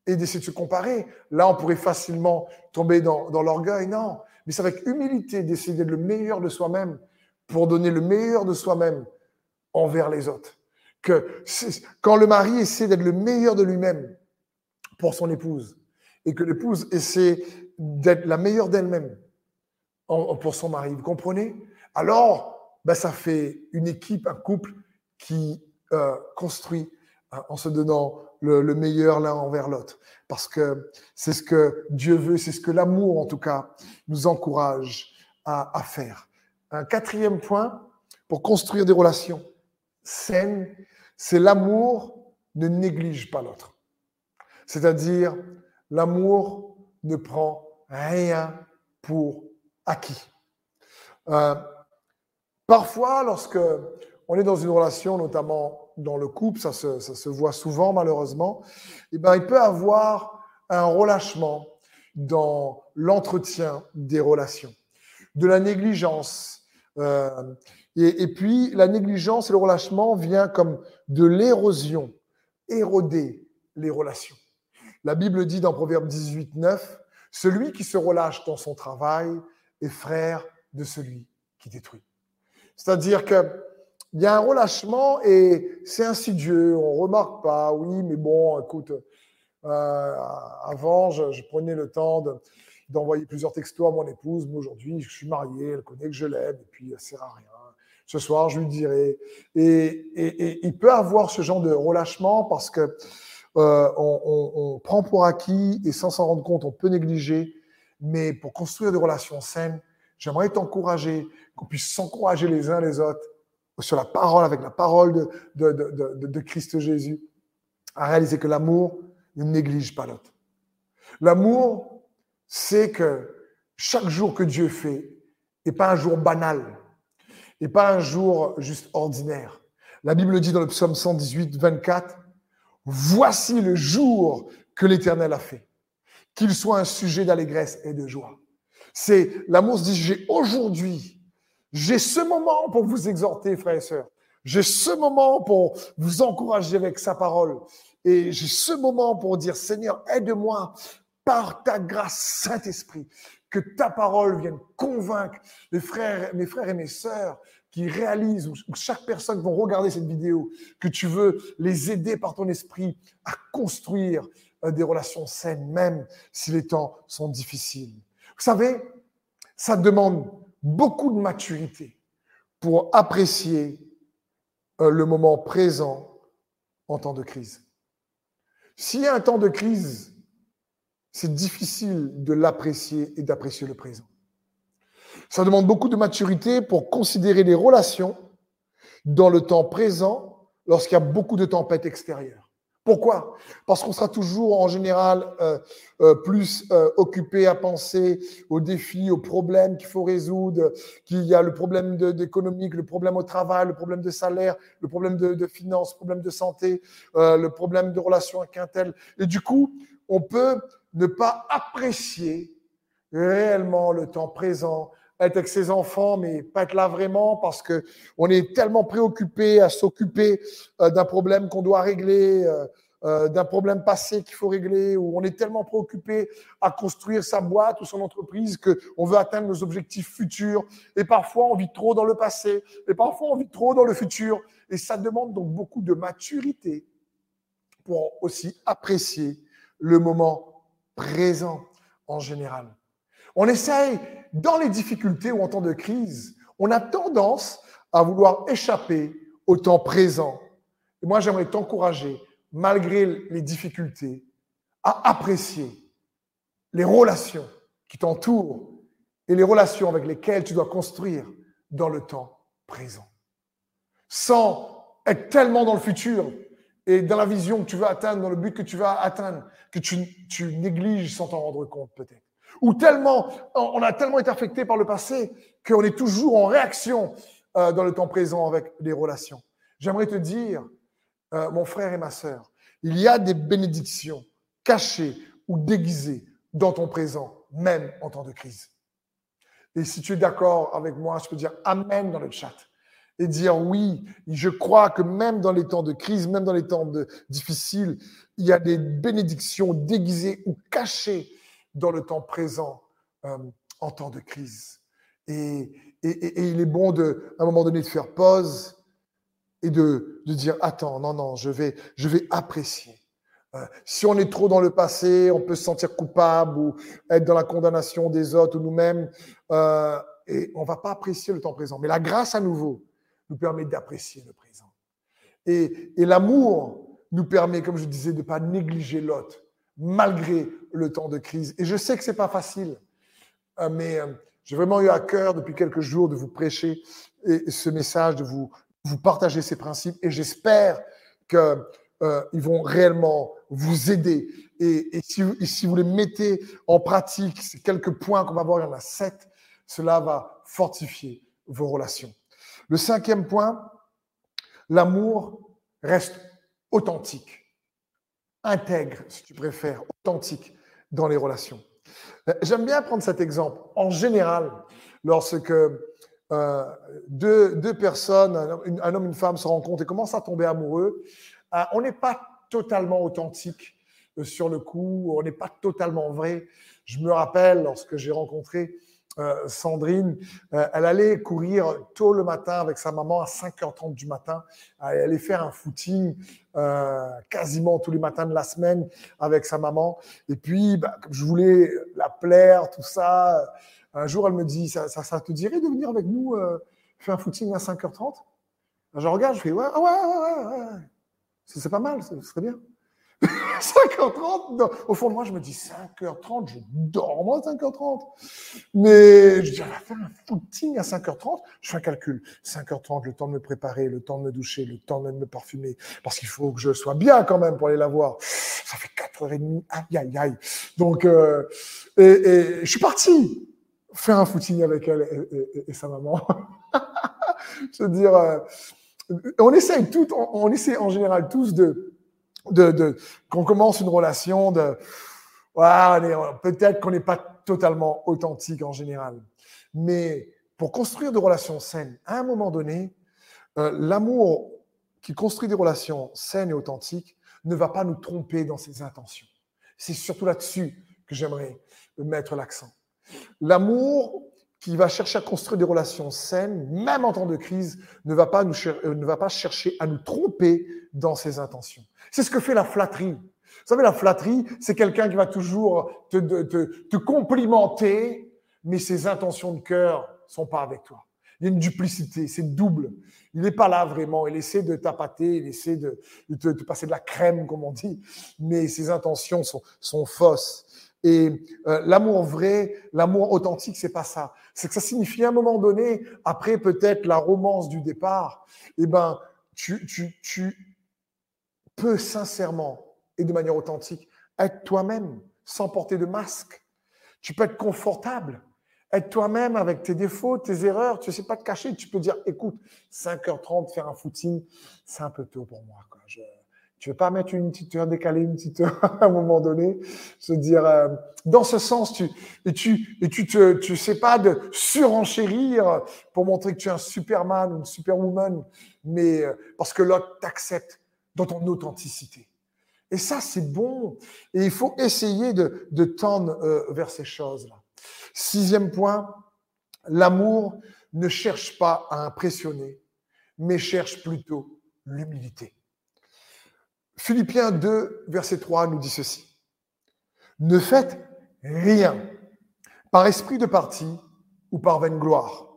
Et d'essayer de se comparer. Là, on pourrait facilement tomber dans, dans l'orgueil. Non. Mais c'est avec humilité d'essayer d'être le meilleur de soi-même pour donner le meilleur de soi-même envers les autres. Que quand le mari essaie d'être le meilleur de lui-même pour son épouse et que l'épouse essaie d'être la meilleure d'elle-même pour son mari, vous comprenez? Alors, ben, ça fait une équipe, un couple qui euh, construit hein, en se donnant le, meilleur l'un envers l'autre. Parce que c'est ce que Dieu veut, c'est ce que l'amour, en tout cas, nous encourage à, à faire. Un quatrième point, pour construire des relations saines, c'est l'amour ne néglige pas l'autre. C'est-à-dire, l'amour ne prend rien pour acquis. Euh, parfois, lorsque on est dans une relation, notamment dans le couple, ça se, ça se voit souvent malheureusement, eh ben, il peut avoir un relâchement dans l'entretien des relations, de la négligence. Euh, et, puis, la négligence et le relâchement vient comme de l'érosion, éroder les relations. La Bible dit dans Proverbe 18, 9, Celui qui se relâche dans son travail est frère de celui qui détruit. C'est-à-dire qu'il y a un relâchement et c'est insidieux, on remarque pas, oui, mais bon, écoute, euh, avant, je, prenais le temps d'envoyer plusieurs textos à mon épouse, mais aujourd'hui, je suis marié, elle connaît que je l'aime, et puis ça sert à rien. Ce soir, je lui dirai. Et, il peut avoir ce genre de relâchement parce que euh, on, prend pour acquis et sans s'en rendre compte, on peut négliger. Mais pour construire des relations saines, j'aimerais t'encourager, qu'on puisse s'encourager les uns les autres sur la parole, avec la parole de, de Christ Jésus, à réaliser que l'amour ne néglige pas l'autre. L'amour, c'est que chaque jour que Dieu fait n'est pas un jour banal, et pas un jour juste ordinaire. La Bible dit dans le psaume 118, 24, Voici le jour que l'Éternel a fait, qu'il soit un sujet d'allégresse et de joie. C'est l'amour se dit, j'ai aujourd'hui, j'ai ce moment pour vous exhorter, frères et sœurs. J'ai ce moment pour vous encourager avec sa parole. Et j'ai ce moment pour dire, Seigneur, aide-moi par ta grâce, Saint-Esprit, que ta parole vienne convaincre mes frères et mes sœurs qui réalisent, ou, chaque personne qui va regarder cette vidéo, que tu veux les aider par ton esprit à construire euh, des relations saines, même si les temps sont difficiles. Vous savez, ça demande beaucoup de maturité pour apprécier euh, le moment présent en temps de crise. S'il y a un temps de crise, c'est difficile de l'apprécier et d'apprécier le présent. Ça demande beaucoup de maturité pour considérer les relations dans le temps présent lorsqu'il y a beaucoup de tempêtes extérieures. Pourquoi? Parce qu'on sera toujours en général euh, euh, plus euh, occupé à penser aux défis, aux problèmes qu'il faut résoudre, qu'il y a le problème d'économique, le problème au travail, le problème de salaire, le problème de, de finances, le problème de santé, le problème de relation avec un tel. Et du coup, on peut ne pas apprécier réellement le temps présent, être avec ses enfants, mais pas être là vraiment parce que on est tellement préoccupé à s'occuper d'un problème qu'on doit régler, euh, d'un problème passé qu'il faut régler, ou on est tellement préoccupé à construire sa boîte ou son entreprise qu'on veut atteindre nos objectifs futurs. Et parfois, on vit trop dans le passé, et parfois, on vit trop dans le futur. Et ça demande donc beaucoup de maturité pour aussi apprécier le moment présent en général. On essaye, dans les difficultés ou en temps de crise, on a tendance à vouloir échapper au temps présent. Et moi, j'aimerais t'encourager malgré les difficultés, à apprécier les relations qui t'entourent et les relations avec lesquelles tu dois construire dans le temps présent. Sans être tellement dans le futur et dans la vision que tu veux atteindre, dans le but que tu vas atteindre, que tu, tu négliges sans t'en rendre compte peut-être. Ou tellement, on a tellement été affecté par le passé qu'on est toujours en réaction euh, dans le temps présent avec les relations. J'aimerais te dire, euh, mon frère et ma sœur, il y a des bénédictions cachées ou déguisées dans ton présent, même en temps de crise. Et si tu es d'accord avec moi, je peux dire Amen dans le chat et dire oui, je crois que même dans les temps de crise, même dans les temps de, difficiles, il y a des bénédictions déguisées ou cachées dans le temps présent euh, en temps de crise. Et, il est bon de, à un moment donné de faire pause et de, dire attends, non, non, je vais, je vais apprécier. Euh, si on est trop dans le passé, on peut se sentir coupable ou être dans la condamnation des autres ou nous-mêmes, euh, et on va pas apprécier le temps présent. Mais la grâce à nouveau nous permet d'apprécier le présent. Et, et l'amour nous permet, comme je disais, de pas négliger l'autre malgré le temps de crise. Et je sais que c'est pas facile, euh, mais euh, j'ai vraiment eu à cœur depuis quelques jours de vous prêcher et ce message, de vous vous partagez ces principes et j'espère que euh, vont réellement vous aider. Et, si, si, vous les mettez en pratique, ces quelques points qu'on va voir, il y en a sept, cela va fortifier vos relations. Le cinquième point, l'amour reste authentique, intègre, si tu préfères, authentique dans les relations. Euh, j'aime bien prendre cet exemple. En général, lorsque euh, deux, deux, personnes, un homme, une femme se rencontrent et commencent à tomber amoureux, euh, on n'est pas totalement authentique sur le coup, on n'est pas totalement vrai. Je me rappelle lorsque j'ai rencontré euh, Sandrine, euh, elle allait courir tôt le matin avec sa maman à 5h30 du matin. Elle allait faire un footing euh, quasiment tous les matins de la semaine avec sa maman. Et puis, bah, comme je voulais la plaire, tout ça, un jour, elle me dit, ça, ça, te dirait de venir avec nous faire un footing à 5h30 Je regarde, je fais, ouais, ouais, ouais, ouais. ouais. C'est pas mal, ce serait bien. 5h30 Au fond de moi, je me dis 5h30, je dors moi à 5h30. Mais je dis, on va faire un footing à 5h30. Je fais un calcul. 5h30, le temps de me préparer, le temps de me doucher, le temps de me parfumer. Parce qu'il faut que je sois bien quand même pour aller la voir. Ça fait 4h30. Aïe, aïe, aïe. Donc, euh, et, et, je suis parti faire un footing avec elle et, sa maman. je veux dire, euh, on essaye tout, on, on essaie en général tous de de, qu'on commence une relation de peut-être qu'on n'est pas totalement authentique en général. Mais pour construire des relations saines, à un moment donné, euh, l'amour qui construit des relations saines et authentiques ne va pas nous tromper dans ses intentions. C'est surtout là-dessus que j'aimerais mettre l'accent. L'amour qui va chercher à construire des relations saines, même en temps de crise, ne va pas, nous euh, ne va pas chercher à nous tromper dans ses intentions. C'est ce que fait la flatterie. Vous savez, la flatterie, c'est quelqu'un qui va toujours te, te, te, complimenter, mais ses intentions de cœur sont pas avec toi. Il y a une duplicité, c'est double. Il n'est pas là vraiment. Il essaie de tapater, il essaie de, de te, passer de la crème, comme on dit, mais ses intentions sont, sont fausses. Et euh, l'amour vrai, l'amour authentique, c'est pas ça. C'est que ça signifie à un moment donné, après peut-être la romance du départ, eh ben, tu, tu, tu peux sincèrement et de manière authentique être toi-même sans porter de masque. Tu peux être confortable, être toi-même avec tes défauts, tes erreurs. Tu ne sais pas te cacher. Tu peux dire, écoute, 5h30, faire un footing, c'est un peu tôt pour moi. Je, tu veux pas mettre une petite heure, décaler une petite heure à un moment donné, se dire, euh, dans ce sens, tu et tu tu tu sais pas de surenchérir pour montrer que tu es un Superman ou une Superwoman, mais euh, parce que l'autre t'accepte dans ton authenticité. Et ça, c'est bon. Et il faut essayer de, de tendre euh, vers ces choses-là. Sixième point, l'amour ne cherche pas à impressionner, mais cherche plutôt l'humilité. Philippiens 2, verset 3 nous dit ceci. Ne faites rien par esprit de parti ou par vaine gloire,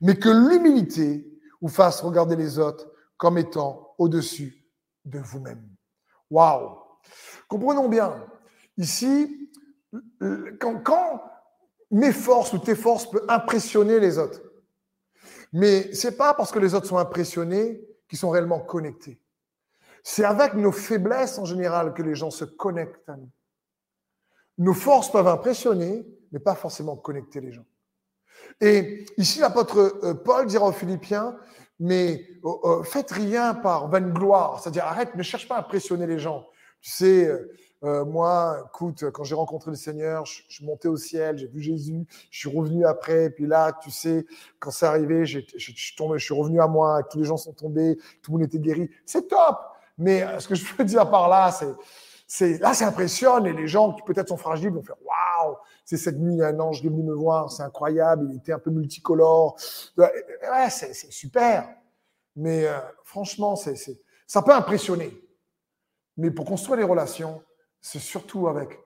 mais que l'humilité vous fasse regarder les autres comme étant au-dessus de vous-même. Waouh Comprenons bien, ici, quand, quand mes forces ou tes forces peuvent impressionner les autres, mais c'est pas parce que les autres sont impressionnés qu'ils sont réellement connectés. C'est avec nos faiblesses en général que les gens se connectent à nous. Nos forces peuvent impressionner, mais pas forcément connecter les gens. Et ici, l'apôtre euh, Paul dira aux Philippiens, mais euh, euh, faites rien par vaine gloire, c'est-à-dire arrête, ne cherche pas à impressionner les gens. Tu sais, moi, écoute, quand j'ai rencontré le Seigneur, je, suis monté au ciel, j'ai vu Jésus, je suis revenu après, et puis là, tu sais, quand c'est arrivé, je, je, je suis revenu à moi, tous les gens sont tombés, tout le monde était guéri. C'est top mais euh, ce que je veux dire par là, c'est, c'est là, ça impressionne et les gens qui peut-être sont fragiles vont faire waouh, c'est cette nuit un ange qui est venu me voir, c'est incroyable, il était un peu multicolore, ouais, c'est, super. Mais euh, franchement, c'est, ça peut impressionner. Mais pour construire des relations, c'est surtout avec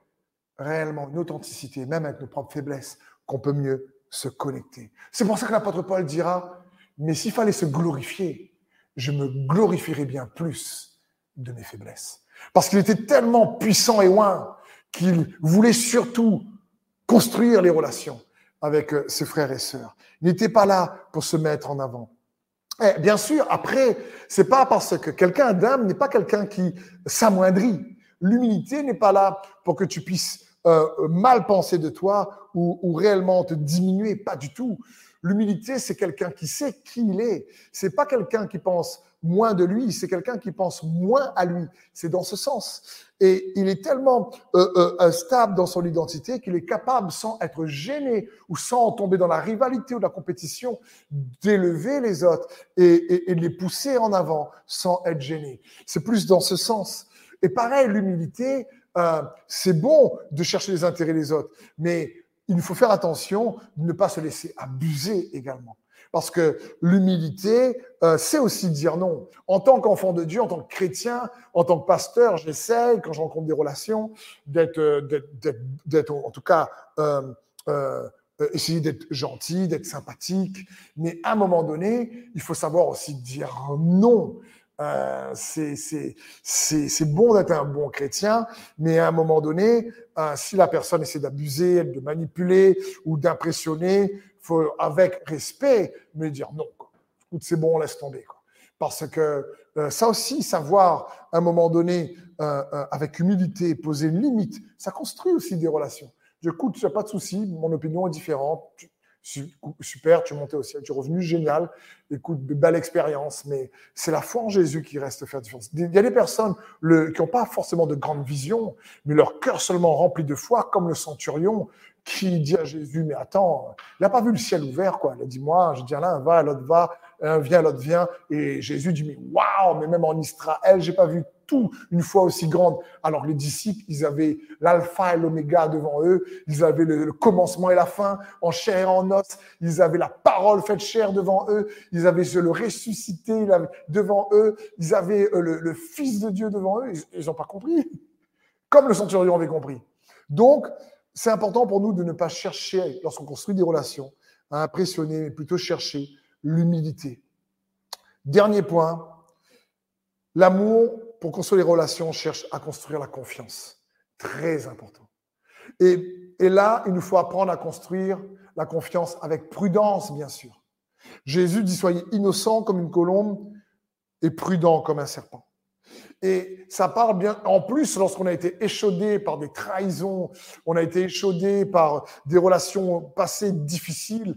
réellement une authenticité, même avec nos propres faiblesses, qu'on peut mieux se connecter. C'est pour ça que l'apôtre Paul dira, mais s'il fallait se glorifier, je me glorifierais bien plus de mes faiblesses. Parce qu'il était tellement puissant et loin qu'il voulait surtout construire les relations avec euh, ses frères et sœurs. Il n'était pas là pour se mettre en avant. Eh, bien sûr, après, c'est pas parce que quelqu'un d'âme n'est pas quelqu'un qui s'amoindrit. L'humilité n'est pas là pour que tu puisses euh, mal penser de toi ou, ou réellement te diminuer, pas du tout. L'humilité, c'est quelqu'un qui sait qui il est. C'est pas quelqu'un qui pense moins de lui, c'est quelqu'un qui pense moins à lui. C'est dans ce sens. Et il est tellement euh, euh, stable dans son identité qu'il est capable, sans être gêné ou sans tomber dans la rivalité ou la compétition, d'élever les autres et, et, de les pousser en avant sans être gêné. C'est plus dans ce sens. Et pareil, l'humilité, euh, c'est bon de chercher les intérêts des autres, mais il faut faire attention de ne pas se laisser abuser également. Parce que l'humilité, euh, c'est aussi dire non. En tant qu'enfant de Dieu, en tant que chrétien, en tant que pasteur, j'essaie, quand je rencontre des relations, d'être, euh, d'être, en tout cas, euh, euh, essayer d'être gentil, d'être sympathique. Mais à un moment donné, il faut savoir aussi dire non. Euh, c'est bon d'être un bon chrétien, mais à un moment donné, si la personne essaie d'abuser, de manipuler ou d'impressionner, avec respect me dire non. C'est bon, laisse tomber. Parce que euh, ça aussi, savoir à un moment donné, euh, euh, avec humilité, poser une limite, ça construit aussi des relations. N'y a pas de souci, mon opinion est différente. Super, tu monté au ciel, tu es revenu, génial. Écoute, belle expérience, mais c'est la foi en Jésus qui reste faire différence. Il y a des personnes qui n'ont pas forcément de grande vision, mais leur cœur seulement rempli de foi, comme le centurion qui dit à Jésus, mais attends, il n'a pas vu le ciel ouvert, quoi. Il a dit, moi, je dis à l'un, va, l'autre va, un vient, l'autre vient. Et Jésus dit, mais waouh, mais même en Israël, j'ai pas vu tout une fois aussi grande. Alors les disciples, ils avaient l'alpha et l'oméga devant eux, ils avaient le, commencement et la fin en chair et en os, ils avaient la parole faite chair devant eux, ils avaient le ressuscité devant eux, ils avaient euh, le, Fils de Dieu devant eux, ils n'ont pas compris, comme le centurion avait compris. Donc, c'est important pour nous de ne pas chercher, lorsqu'on construit des relations, à impressionner, mais plutôt chercher l'humilité. Dernier point, l'amour pour construire les relations, cherche à construire la confiance. Très important. Et, et là, il nous faut apprendre à construire la confiance avec prudence, bien sûr. Jésus dit soyez innocent comme une colombe et prudent comme un serpent. Et ça parle bien, en plus, lorsqu'on a été échaudé par des trahisons, on a été échaudé par des relations passées difficiles,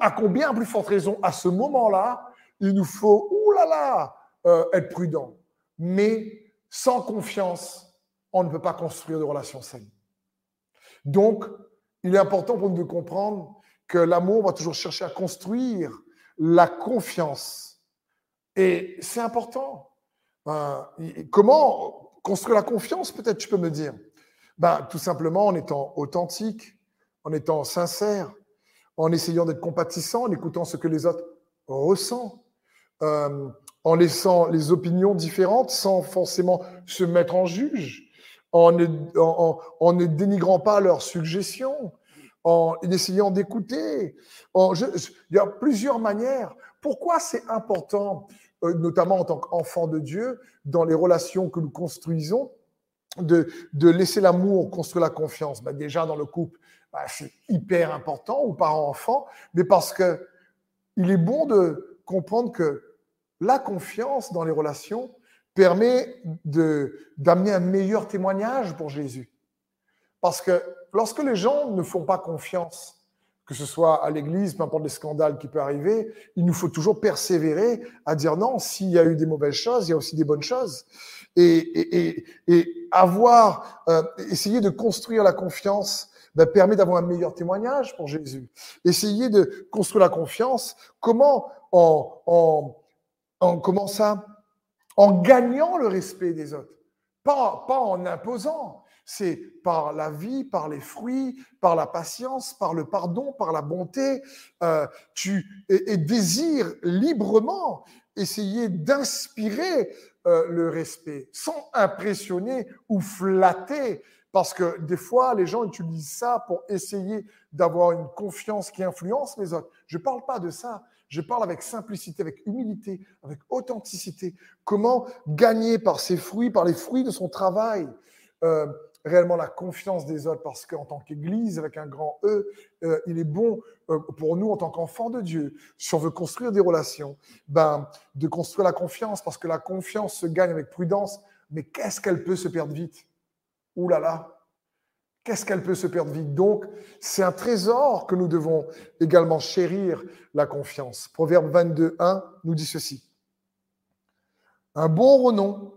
à combien plus forte raison, à ce moment-là, il nous faut, oulala, euh, être prudent. Mais sans confiance, on ne peut pas construire de relations saines. Donc, il est important pour nous de comprendre que l'amour va toujours chercher à construire la confiance. Et c'est important. Euh, comment construire la confiance, peut-être tu peux me dire? Ben, Tout simplement en étant authentique, en étant sincère, en essayant d'être compatissant, en écoutant ce que les autres ressentent, euh, en laissant les opinions différentes sans forcément se mettre en juge, en ne, en, ne dénigrant pas leurs suggestions, en essayant d'écouter. il y a plusieurs manières. Pourquoi c'est important, euh, notamment en tant qu'enfant de Dieu, dans les relations que nous construisons, de, de laisser l'amour construire la confiance? Ben Déjà dans le couple, ben c'est hyper important, ou parents-enfants, mais parce que il est bon de comprendre que la confiance dans les relations permet d'amener un meilleur témoignage pour Jésus. Parce que lorsque les gens ne font pas confiance, que ce soit à l'église, peu importe les scandales qui peuvent arriver, il nous faut toujours persévérer à dire non, s'il y a eu des mauvaises choses, il y a aussi des bonnes choses. Et, avoir, euh, essayer de construire la confiance ben, permet d'avoir un meilleur témoignage pour Jésus. Essayer de construire la confiance, comment en, en en comment ça? En gagnant le respect des autres, pas, pas en imposant. C'est par la vie, par les fruits, par la patience, par le pardon, par la bonté. Euh, tu et, désires librement essayer d'inspirer euh, le respect sans impressionner ou flatter. Parce que des fois, les gens utilisent ça pour essayer d'avoir une confiance qui influence les autres. Je ne parle pas de ça. Je parle avec simplicité, avec humilité, avec authenticité. Comment gagner par ses fruits, par les fruits de son travail? Euh, réellement la confiance des autres, parce qu'en tant qu'Église, avec un grand E, euh, il est bon euh, pour nous, en tant qu'enfants de Dieu, si on veut construire des relations, ben, de construire la confiance, parce que la confiance se gagne avec prudence, mais qu'est-ce qu'elle peut se perdre vite? Ouh là là Qu'est-ce qu'elle peut se perdre vite? Donc, c'est un trésor que nous devons également chérir, la confiance. Proverbe 22, 1 nous dit ceci. Un bon renom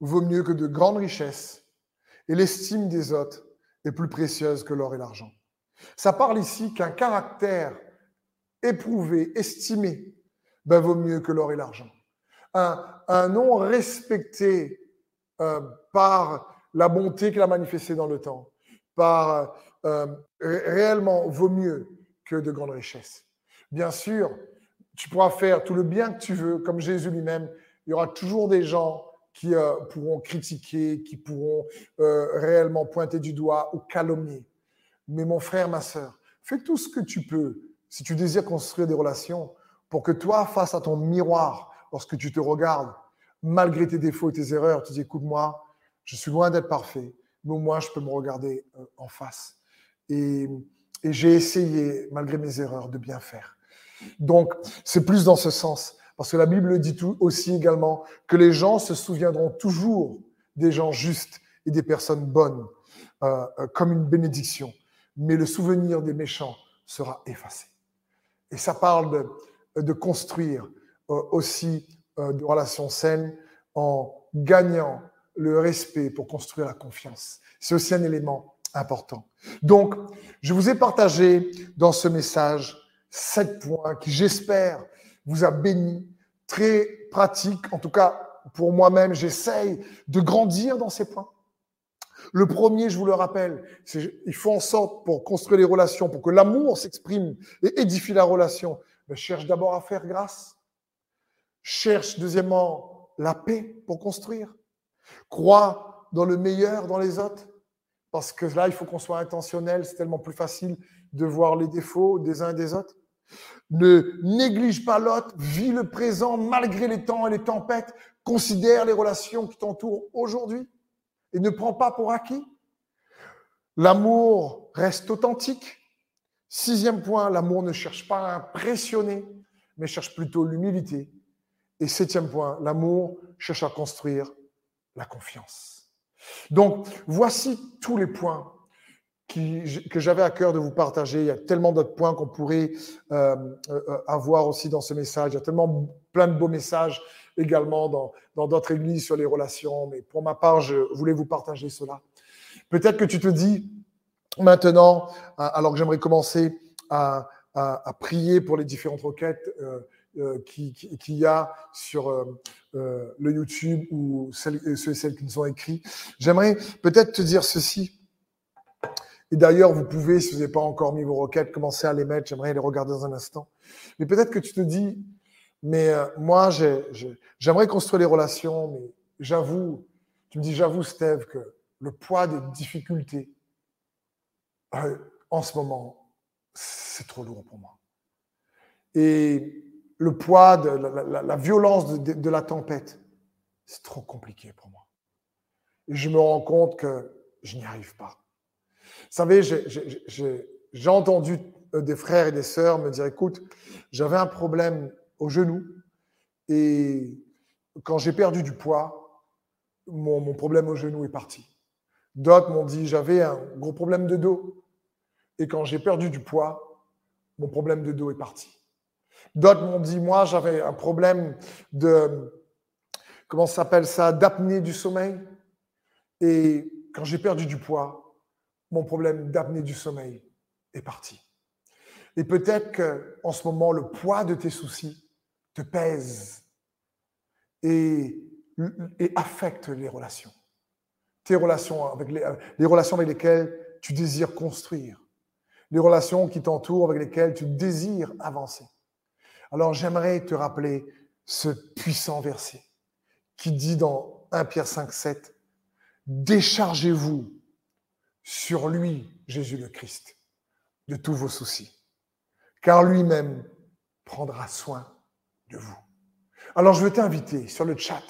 vaut mieux que de grandes richesses, et l'estime des autres est plus précieuse que l'or et l'argent. Ça parle ici qu'un caractère éprouvé, estimé, ben, vaut mieux que l'or et l'argent. Un, nom respecté euh, par la bonté qu'il a manifestée dans le temps, par euh, réellement vaut mieux que de grandes richesses. Bien sûr, tu pourras faire tout le bien que tu veux, comme Jésus lui-même. Il y aura toujours des gens qui euh, pourront critiquer, qui pourront euh, réellement pointer du doigt ou calomnier. Mais mon frère, ma sœur, fais tout ce que tu peux si tu désires construire des relations pour que toi, face à ton miroir, lorsque tu te regardes, malgré tes défauts et tes erreurs, tu dis, écoute-moi, je suis loin d'être parfait, mais au moins je peux me regarder euh, en face. Et, j'ai essayé, malgré mes erreurs, de bien faire. Donc, c'est plus dans ce sens. Parce que la Bible dit tout aussi également que les gens se souviendront toujours des gens justes et des personnes bonnes euh, euh, comme une bénédiction. Mais le souvenir des méchants sera effacé. Et ça parle de, construire euh, aussi de relations saines en gagnant le respect pour construire la confiance. C'est aussi un élément important. Donc, je vous ai partagé dans ce message sept points qui, j'espère, vous a béni, très pratique. En tout cas, pour moi-même, j'essaye de grandir dans ces points. Le premier, je vous le rappelle, c'est il faut en sorte pour construire les relations, pour que l'amour s'exprime et édifie la relation, ben, cherche d'abord à faire grâce. Cherche deuxièmement la paix pour construire. Crois dans le meilleur dans les autres. Parce que là, il faut qu'on soit intentionnel. C'est tellement plus facile de voir les défauts des uns et des autres. Ne néglige pas l'autre, vis le présent malgré les temps et les tempêtes, considère les relations qui t'entourent aujourd'hui et ne prends pas pour acquis. L'amour reste authentique. Sixième point, l'amour ne cherche pas à impressionner, mais cherche plutôt l'humilité. Et septième point, l'amour cherche à construire la confiance. Donc, voici tous les points que j'avais à cœur de vous partager. Il y a tellement d'autres points qu'on pourrait euh, euh, avoir aussi dans ce message. Il y a tellement plein de beaux messages également dans d'autres églises sur les relations. Mais pour ma part, je voulais vous partager cela. Peut-être que tu te dis maintenant, alors que j'aimerais commencer à, prier pour les différentes requêtes euh, qu'il qui, y a sur le YouTube ou ceux et celles qui nous ont écrit, j'aimerais peut-être te dire ceci. Et d'ailleurs, vous pouvez, si vous n'avez pas encore mis vos requêtes, commencer à les mettre. J'aimerais les regarder dans un instant. Mais peut-être que tu te dis, mais euh, moi, j'aimerais construire les relations, mais j'avoue, tu me dis, j'avoue, Steve, que le poids des difficultés, euh, en ce moment, c'est trop lourd pour moi. Et le poids la, violence de, la tempête, c'est trop compliqué pour moi. Et je me rends compte que je n'y arrive pas. Vous savez, j'ai entendu euh, des frères et des sœurs me dire, écoute, j'avais un problème au genou et quand j'ai perdu du poids, mon, problème au genou est parti. D'autres m'ont dit, j'avais un gros problème de dos et quand j'ai perdu du poids, mon problème de dos est parti. D'autres m'ont dit, moi, j'avais un problème de, comment s'appelle ça, d'apnée du sommeil. Et quand j'ai perdu du poids, mon problème d'apnée du sommeil est parti. Et peut-être qu'en ce moment, le poids de tes soucis te pèse et, affecte les relations. Tes relations avec les relations avec lesquelles tu désires construire. Les relations qui t'entourent, avec lesquelles tu désires avancer. Alors j'aimerais te rappeler ce puissant verset qui dit dans 1 Pierre 5, 7, Déchargez-vous sur lui, Jésus le Christ, de tous vos soucis, car lui-même prendra soin de vous. Alors je veux t'inviter sur le chat,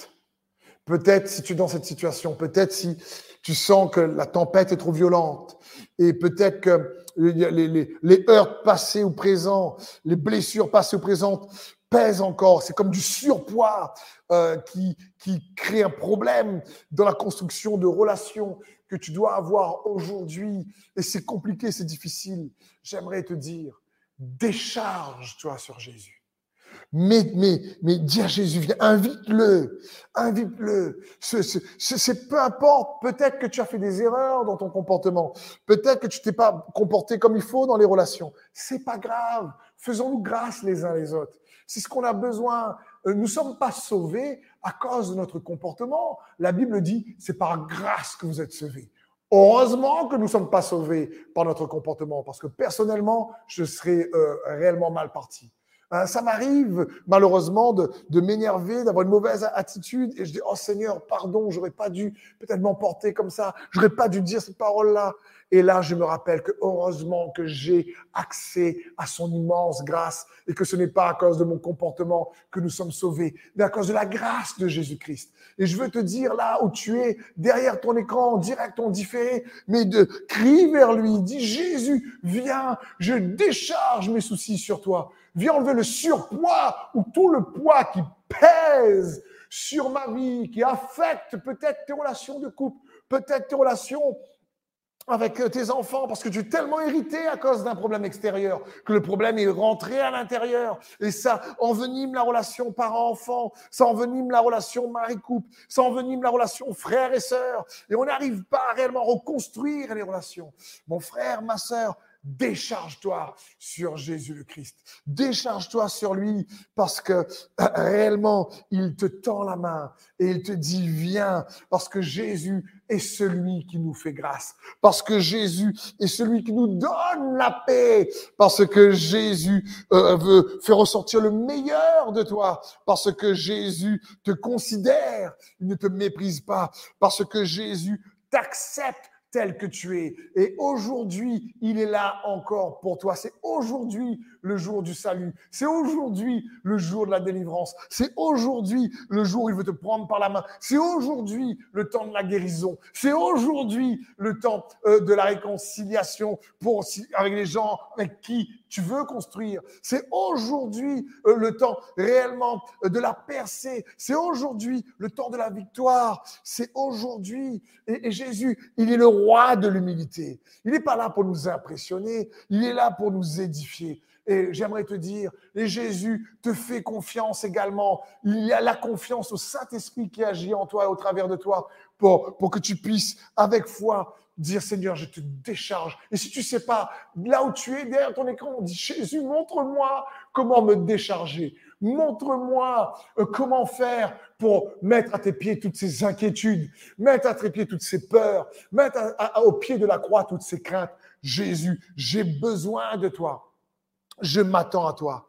Peut-être si tu es dans cette situation, peut-être si tu sens que la tempête est trop violente et peut-être que les, les, les, heurts passés ou présents, les blessures passées ou présentes pèsent encore. C'est comme du surpoids euh, qui, qui crée un problème dans la construction de relations que tu dois avoir aujourd'hui. Et c'est compliqué, c'est difficile. J'aimerais te dire, décharge-toi sur Jésus. Mais, mais, mais dis à Jésus, viens, invite-le, invite-le. C'est peu importe, peut-être que tu as fait des erreurs dans ton comportement, peut-être que tu t'es pas comporté comme il faut dans les relations. C'est pas grave. Faisons-nous grâce les uns les autres. C'est ce qu'on a besoin. Euh, nous ne sommes pas sauvés à cause de notre comportement. La Bible dit, c'est par grâce que vous êtes sauvés. Heureusement que nous ne sommes pas sauvés par notre comportement, parce que personnellement, je serais euh, réellement mal parti. Hein, ça m'arrive malheureusement de, de m'énerver, d'avoir une mauvaise attitude et je dis oh Seigneur pardon, j'aurais pas dû peut-être m'emporter comme ça, j'aurais pas dû dire cette parole-là. Et là, je me rappelle que heureusement que j'ai accès à son immense grâce et que ce n'est pas à cause de mon comportement que nous sommes sauvés, mais à cause de la grâce de Jésus-Christ. Et je veux te dire là où tu es, derrière ton écran, en direct, en différé, mais de crie vers lui, dis Jésus, viens, je décharge mes soucis sur toi. Viens enlever le surpoids ou tout le poids qui pèse sur ma vie, qui affecte peut-être tes relations de couple, peut-être tes relations avec tes enfants parce que tu es tellement irrité à cause d'un problème extérieur que le problème est rentré à l'intérieur et ça envenime la relation parent-enfant, ça envenime la relation mari-couple, ça envenime la relation frère et sœur et on n'arrive pas à réellement reconstruire les relations. Mon frère, ma sœur, décharge-toi sur Jésus le Christ. Décharge-toi sur lui parce que euh, réellement, il te tend la main et il te dit, viens, parce que Jésus est celui qui nous fait grâce, parce que Jésus est celui qui nous donne la paix, parce que Jésus euh, veut faire ressortir le meilleur de toi, parce que Jésus te considère, il ne te méprise pas, parce que Jésus t'accepte tel que tu es. Et aujourd'hui, il est là encore pour toi. C'est aujourd'hui le jour du salut. C'est aujourd'hui le jour de la délivrance. C'est aujourd'hui le jour où il veut te prendre par la main. C'est aujourd'hui le temps de la guérison. C'est aujourd'hui le temps euh, de la réconciliation pour, avec les gens avec qui tu veux construire. C'est aujourd'hui euh, le temps réellement euh, de la percée. C'est aujourd'hui le temps de la victoire. C'est aujourd'hui. Et, Jésus, il est le roi de l'humilité. Il n'est pas là pour nous impressionner. Il est là pour nous édifier. Et j'aimerais te dire, et Jésus te fait confiance également. Il y a la confiance au Saint-Esprit qui agit en toi et au travers de toi pour, pour que tu puisses, avec foi, dire Seigneur, je te décharge. Et si tu sais pas, là où tu es, derrière ton écran, on dit Jésus, montre-moi comment me décharger. Montre-moi euh, comment faire pour mettre à tes pieds toutes ces inquiétudes, mettre à tes pieds toutes ces peurs, mettre au pied de la croix toutes ces craintes. Jésus, j'ai besoin de toi. Je m'attends à toi.